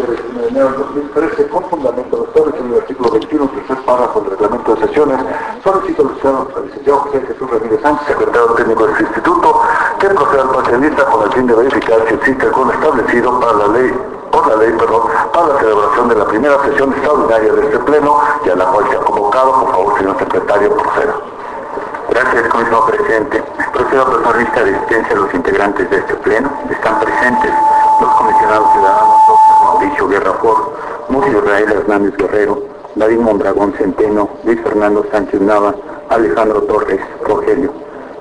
día 21 de enero de 2013, con fundamento de establecido en el artículo 21, tercer párrafo del reglamento de sesiones, solicito al licenciado José Jesús Ramírez Sánchez, secretario técnico del instituto, que proceda al parcialista con el fin de verificar si existe algún establecido para la ley por la ley, perdón, para la celebración de la primera sesión extraordinaria de este pleno y a la cual se ha convocado. Por favor, señor secretario, proceda. Gracias, comisionado presidente. Procedo a pasar lista de asistencia a los integrantes de este pleno. Están presentes los comisionados ciudadanos Mauricio Guerra Ford, Mucio Israel Hernández Guerrero, David Mondragón Centeno, Luis Fernando Sánchez Nava, Alejandro Torres, Rogelio.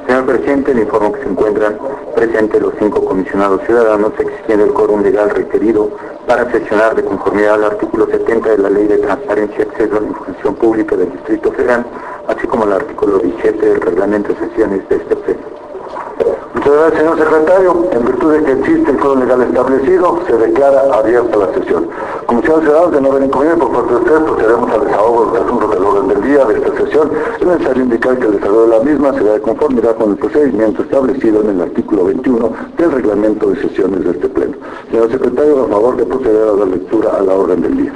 Señor presidente, le informo que se encuentran presentes los cinco comisionados ciudadanos exigiendo el quórum legal requerido para sesionar de conformidad al artículo 70 de la Ley de Transparencia y Acceso a la Información Pública del Distrito Federal, así como el artículo 17 del Reglamento de Sesiones de este pleno. Señor secretario. En virtud de que existe el código legal establecido, se declara abierta la sesión. Comisión Ciudadanos de no haber inconveniente por parte de ustedes, procedemos al desahogo de los del orden del día de esta sesión. Es necesario indicar que el desarrollo de la misma será de conformidad con el procedimiento establecido en el artículo 21 del reglamento de sesiones de este pleno. Señor secretario, a favor de proceder a la lectura a la orden del día.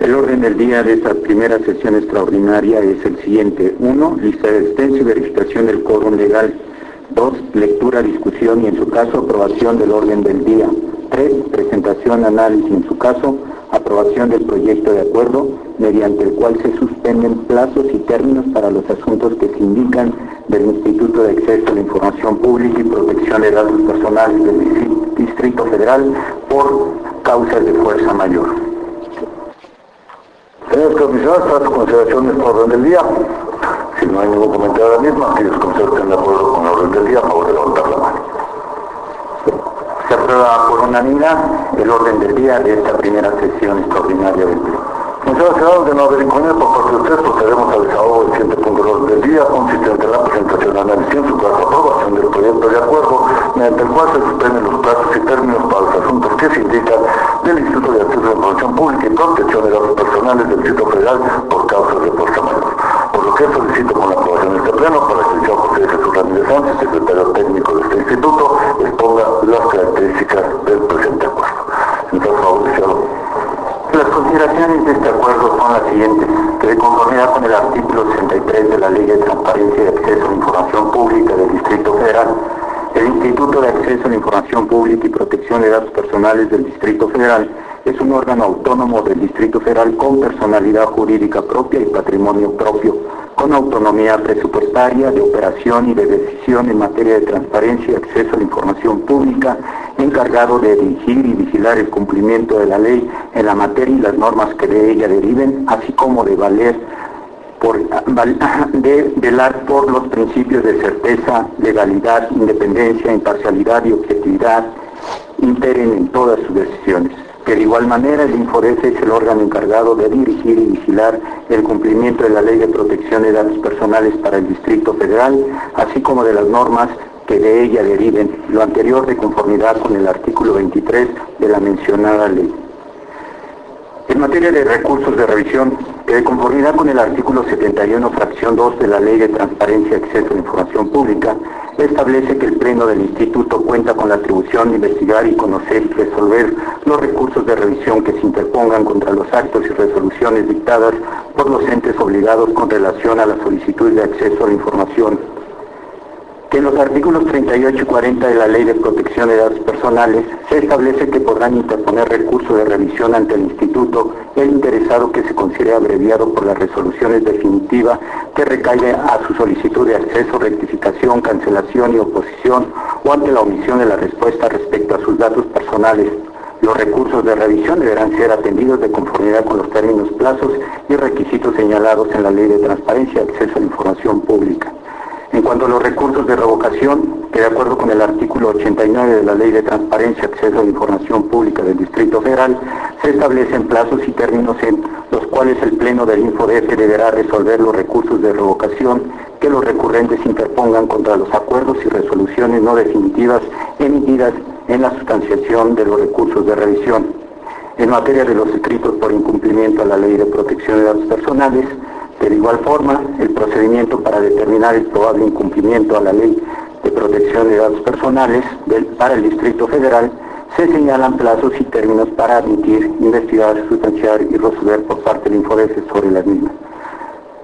El orden del día de esta primera sesión extraordinaria es el siguiente. 1. Lista de extenso y verificación del quórum legal. 2. Lectura, discusión y en su caso aprobación del orden del día. 3. Presentación, análisis y en su caso aprobación del proyecto de acuerdo mediante el cual se suspenden plazos y términos para los asuntos que se indican del Instituto de Acceso a la Información Pública y Protección de Datos Personales del Distrito Federal por causas de fuerza mayor. Señores comisionados, para su consideración del orden del día. Si no hay ningún comentario ahora mismo, aquellos comisionados estén de acuerdo con el orden del día, favor de levantar la mano. Se aprueba por unanimidad el orden del día de esta primera sesión extraordinaria del pleno. Muchas gracias de no haber por parte de ustedes, procedemos al desahogo del siguiente punto del orden del día, consistente en la presentación de análisis en su caso aprobación del proyecto de acuerdo, mediante el cual se suspenden los plazos y términos para los asuntos que se indican del Instituto de Acceso a la Información Pública y Protección de Datos Personales del Distrito Federal por causas de fuerza mayor. Por lo que solicito con la aprobación de este pleno para que el señor José Jesús Ramírez Sánchez, secretario técnico de este instituto, exponga las características del presente acuerdo. Entonces, favor, las consideraciones de este acuerdo son las siguientes, que de conformidad con el artículo 63 de la Ley de Transparencia y Acceso a la Información Pública del Distrito Federal, el Instituto de Acceso a la Información Pública y Protección de Datos Personales del Distrito Federal es un órgano autónomo del Distrito Federal con personalidad jurídica propia y patrimonio propio, con autonomía presupuestaria, de operación y de decisión en materia de transparencia y acceso a la información pública, encargado de dirigir y vigilar el cumplimiento de la ley en la materia y las normas que de ella deriven, así como de velar por los principios de certeza, legalidad, independencia, imparcialidad y objetividad imperen en todas sus decisiones que de igual manera el INFODES es el órgano encargado de dirigir y vigilar el cumplimiento de la Ley de Protección de Datos Personales para el Distrito Federal, así como de las normas que de ella deriven, lo anterior de conformidad con el artículo 23 de la mencionada ley. En materia de recursos de revisión, que de conformidad con el artículo 71, fracción 2 de la Ley de Transparencia y Acceso a la Información Pública, establece que el Pleno del Instituto cuenta con la atribución de investigar y conocer y resolver los recursos de revisión que se interpongan contra los actos y resoluciones dictadas por los entes obligados con relación a la solicitud de acceso a la información que en los artículos 38 y 40 de la Ley de Protección de Datos Personales se establece que podrán interponer recursos de revisión ante el Instituto el interesado que se considere abreviado por las resoluciones definitivas que recaiga a su solicitud de acceso, rectificación, cancelación y oposición o ante la omisión de la respuesta respecto a sus datos personales. Los recursos de revisión deberán ser atendidos de conformidad con los términos, plazos y requisitos señalados en la Ley de Transparencia y Acceso a la Información Pública. En cuanto a los recursos de revocación, que de acuerdo con el artículo 89 de la Ley de Transparencia Acceso a la Información Pública del Distrito Federal, se establecen plazos y términos en los cuales el Pleno del InfoDF deberá resolver los recursos de revocación que los recurrentes interpongan contra los acuerdos y resoluciones no definitivas emitidas en la sustanciación de los recursos de revisión. En materia de los escritos por incumplimiento a la Ley de Protección de Datos Personales, de igual forma, el procedimiento para determinar el probable incumplimiento a la ley de protección de datos personales para el Distrito Federal se señalan plazos y términos para admitir, investigar, sustanciar y resolver por parte del sobre las mismas.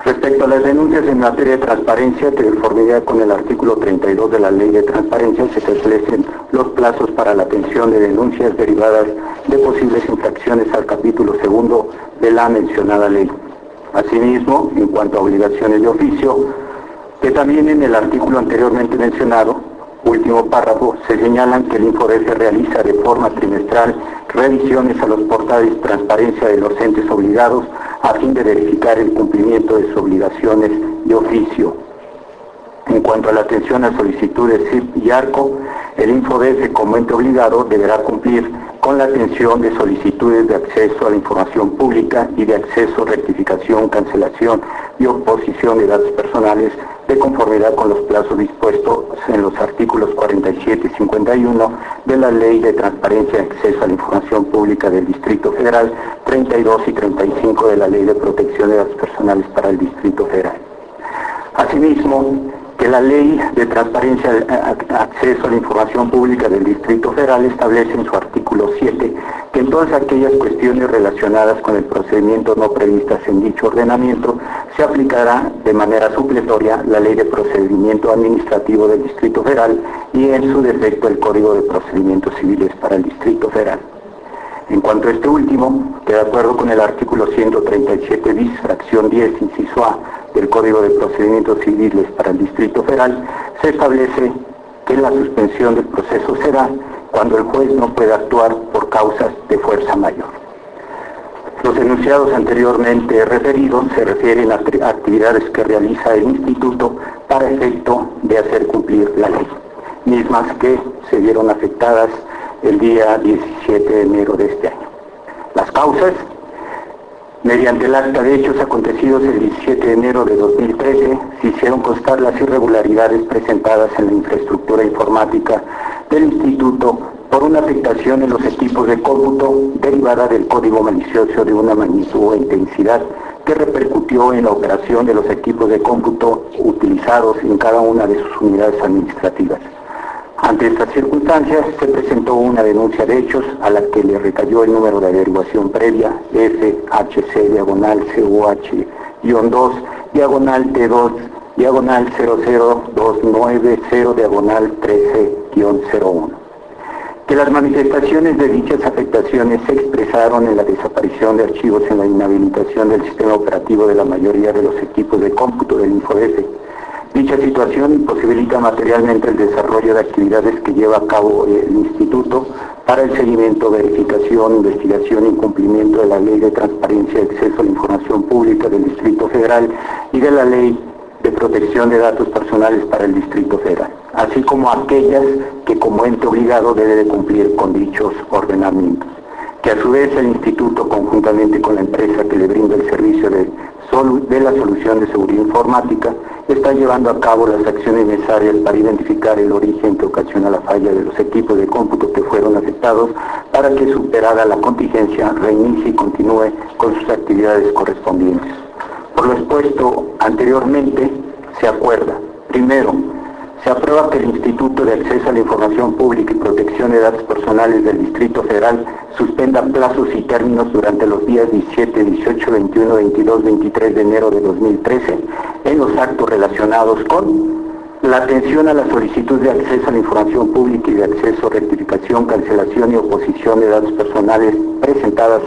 Respecto a las denuncias en materia de transparencia, de conformidad con el artículo 32 de la Ley de Transparencia, se establecen los plazos para la atención de denuncias derivadas de posibles infracciones al capítulo segundo de la mencionada ley. Asimismo, en cuanto a obligaciones de oficio, que también en el artículo anteriormente mencionado, último párrafo, se señalan que el InfoDF realiza de forma trimestral revisiones a los portales transparencia de los entes obligados a fin de verificar el cumplimiento de sus obligaciones de oficio. En cuanto a la atención a solicitudes CIP y ARCO, el InfoDF como ente obligado deberá cumplir con la atención de solicitudes de acceso a la información pública y de acceso, rectificación, cancelación y oposición de datos personales de conformidad con los plazos dispuestos en los artículos 47 y 51 de la Ley de Transparencia y Acceso a la Información Pública del Distrito Federal, 32 y 35 de la Ley de Protección de Datos Personales para el Distrito Federal. Asimismo, que la Ley de Transparencia y Acceso a la Información Pública del Distrito Federal establece en su artículo 7 que en todas aquellas cuestiones relacionadas con el procedimiento no previstas en dicho ordenamiento se aplicará de manera supletoria la Ley de Procedimiento Administrativo del Distrito Federal y en su defecto el Código de Procedimientos Civiles para el Distrito Federal. En cuanto a este último, que de acuerdo con el artículo 137 bis, fracción 10, inciso A, del Código de Procedimientos Civiles para el Distrito Federal, se establece que la suspensión del proceso será cuando el juez no pueda actuar por causas de fuerza mayor. Los enunciados anteriormente referidos se refieren a actividades que realiza el Instituto para efecto de hacer cumplir la ley, mismas que se vieron afectadas el día 17 de enero de este año. Las causas, mediante el acta de hechos acontecidos el 17 de enero de 2013, se hicieron constar las irregularidades presentadas en la infraestructura informática del Instituto por una afectación en los equipos de cómputo derivada del código malicioso de una magnitud e intensidad que repercutió en la operación de los equipos de cómputo utilizados en cada una de sus unidades administrativas. Ante estas circunstancias, se presentó una denuncia de hechos a la que le recayó el número de averiguación previa FHC diagonal CUH-2 diagonal T2 diagonal 00290 diagonal 13-01. Que las manifestaciones de dichas afectaciones se expresaron en la desaparición de archivos en la inhabilitación del sistema operativo de la mayoría de los equipos de cómputo del InfoDF Dicha situación imposibilita materialmente el desarrollo de actividades que lleva a cabo el Instituto para el seguimiento, verificación, investigación y cumplimiento de la Ley de Transparencia y Acceso a la Información Pública del Distrito Federal y de la Ley de Protección de Datos Personales para el Distrito Federal, así como aquellas que como ente obligado debe de cumplir con dichos ordenamientos que a su vez el Instituto, conjuntamente con la empresa que le brinda el servicio de, de la solución de seguridad informática, está llevando a cabo las acciones necesarias para identificar el origen que ocasiona la falla de los equipos de cómputo que fueron afectados para que superada la contingencia reinicie y continúe con sus actividades correspondientes. Por lo expuesto anteriormente, se acuerda, primero, se aprueba que el Instituto de Acceso a la Información Pública y Protección de Datos Personales del Distrito Federal suspenda plazos y términos durante los días 17, 18, 21, 22, 23 de enero de 2013 en los actos relacionados con la atención a la solicitud de acceso a la información pública y de acceso, rectificación, cancelación y oposición de datos personales presentadas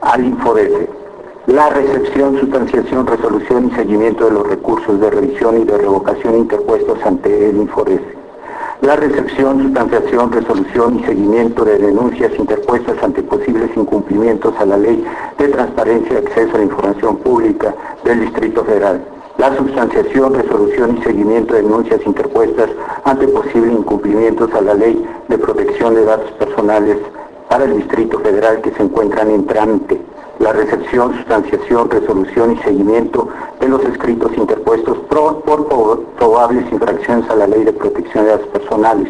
al InfoDF la recepción, sustanciación, resolución y seguimiento de los recursos de revisión y de revocación interpuestos ante el INFORES, la recepción, sustanciación, resolución y seguimiento de denuncias interpuestas ante posibles incumplimientos a la Ley de Transparencia y Acceso a la Información Pública del Distrito Federal, la sustanciación, resolución y seguimiento de denuncias interpuestas ante posibles incumplimientos a la Ley de Protección de Datos Personales para el Distrito Federal que se encuentran en trámite la recepción, sustanciación, resolución y seguimiento de los escritos interpuestos por, probables infracciones a la Ley de Protección de Datos Personales,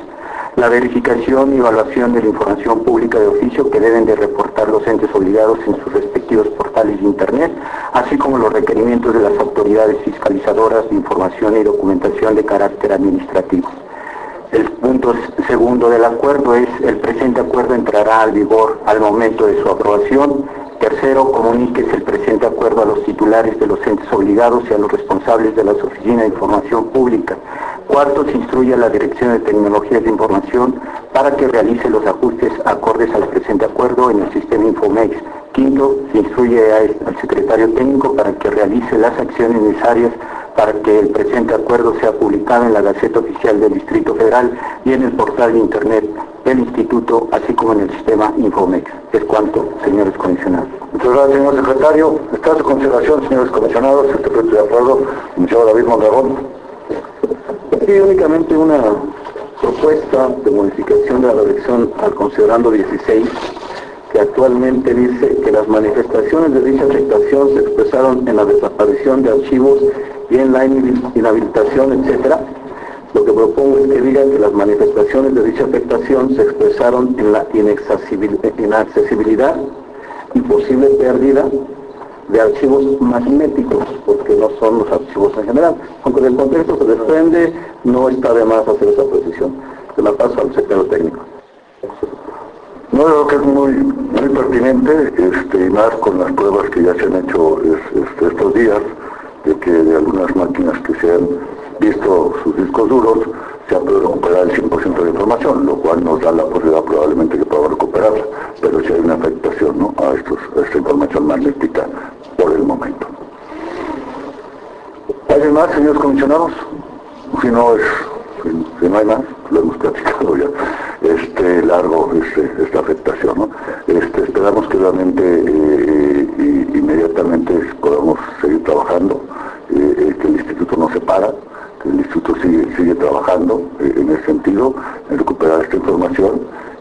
la verificación y evaluación de la información pública de oficio que deben de reportar los entes obligados en sus respectivos portales de Internet, así como los requerimientos de las autoridades fiscalizadoras de información y documentación de carácter administrativo. El punto segundo del acuerdo es el presente acuerdo entrará al vigor al momento de su aprobación. Tercero, comuníquese el presente acuerdo a los titulares de los entes obligados y a los responsables de las oficinas de información pública. Cuarto, se instruye a la Dirección de Tecnologías de Información para que realice los ajustes acordes al presente acuerdo en el sistema Infomex. Quinto, se instruye al secretario técnico para que realice las acciones necesarias para que el presente acuerdo sea publicado en la Gaceta Oficial del Distrito Federal y en el portal de Internet del Instituto, así como en el sistema Infomex. Es cuanto, señores comisionados. Muchas gracias, señor secretario. Está a su consideración, señores comisionados, este proyecto de acuerdo, señor David Mondragón. Sí, únicamente una propuesta de modificación de la redacción al considerando 16 que actualmente dice que las manifestaciones de dicha afectación se expresaron en la desaparición de archivos y en la inhabilitación, etcétera. Lo que propongo es que diga que las manifestaciones de dicha afectación se expresaron en la inaccesibilidad y posible pérdida de archivos magnéticos, porque no son los archivos en general. Aunque del contexto se desprende, no está de más hacer esa precisión. Se la paso al secretario técnico. No, creo que es muy, muy pertinente, este, y más con las pruebas que ya se han hecho este, estos días, de que de algunas máquinas que se han visto sus discos duros, se ha podido recuperar el 100% de información, lo cual nos da la posibilidad probablemente que podamos recuperarla, pero si hay una afectación ¿no? a, estos, esta información magnética por el momento. ¿Alguien más, señores comisionados? Si no, es, si no hay más, realmente eh, eh, inmediatamente podamos seguir trabajando, eh, que el instituto no se para, que el instituto sigue, trabajando en ese sentido, en recuperar esta información.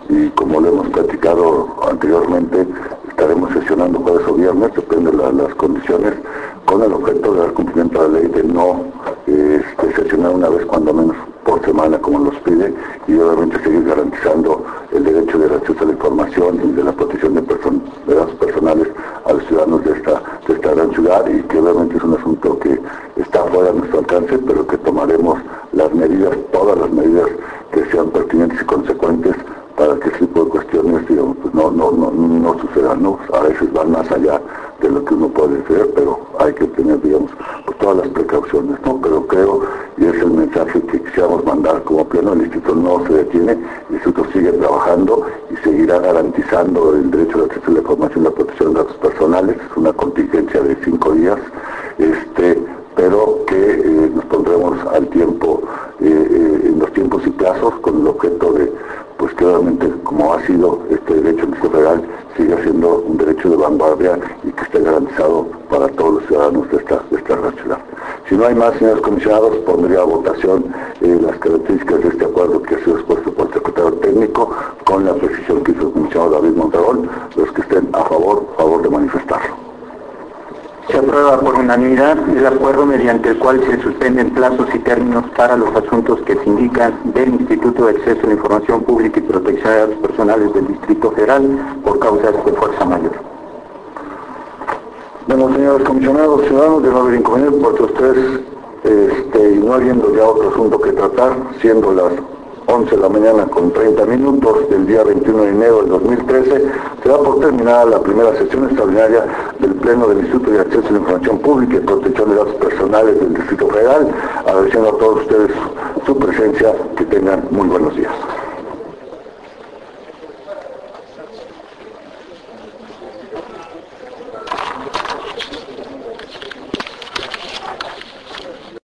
Y como lo hemos platicado anteriormente, estaremos sesionando jueves o viernes, depende de las condiciones, con el objeto de dar cumplimiento a la ley de no este, sesionar una vez cuando menos por semana como nos pide y obviamente seguir garantizando el derecho de acceso a la información y de la protección de, de datos personales a los ciudadanos de esta, de esta gran ciudad y que obviamente es un asunto que está fuera de nuestro alcance pero que tomaremos las medidas, todas las medidas el Instituto sigue trabajando y seguirá garantizando el derecho al acceso a la información y la protección de datos personales, es una contingencia de cinco días, este, pero que eh, nos pondremos al tiempo, eh, eh, en los tiempos y plazos, con el objeto de pues claramente como ha sido este derecho federal sigue siendo un derecho de vanguardia y que esté garantizado para todos los ciudadanos de esta, de esta ciudad. Si no hay más, señores comisionados, pondría a votación David Mondragón, los que estén a favor, a favor de manifestarlo. Se aprueba por unanimidad el acuerdo mediante el cual se suspenden plazos y términos para los asuntos que se indican del Instituto de Acceso a la Información Pública y Protección de Datos Personales del Distrito Federal por causas de fuerza mayor. Bueno, señores comisionados, ciudadanos, de no haber inconveniente porque ustedes, este, y no habiendo ya otro asunto que tratar, siendo las 11 de la mañana con 30 minutos del día 21 de enero del 2013, se da por terminada la primera sesión extraordinaria del Pleno del Instituto de Acceso a la Información Pública y Protección de Datos Personales del Distrito Federal, agradeciendo a todos ustedes su presencia, que tengan muy buenos días.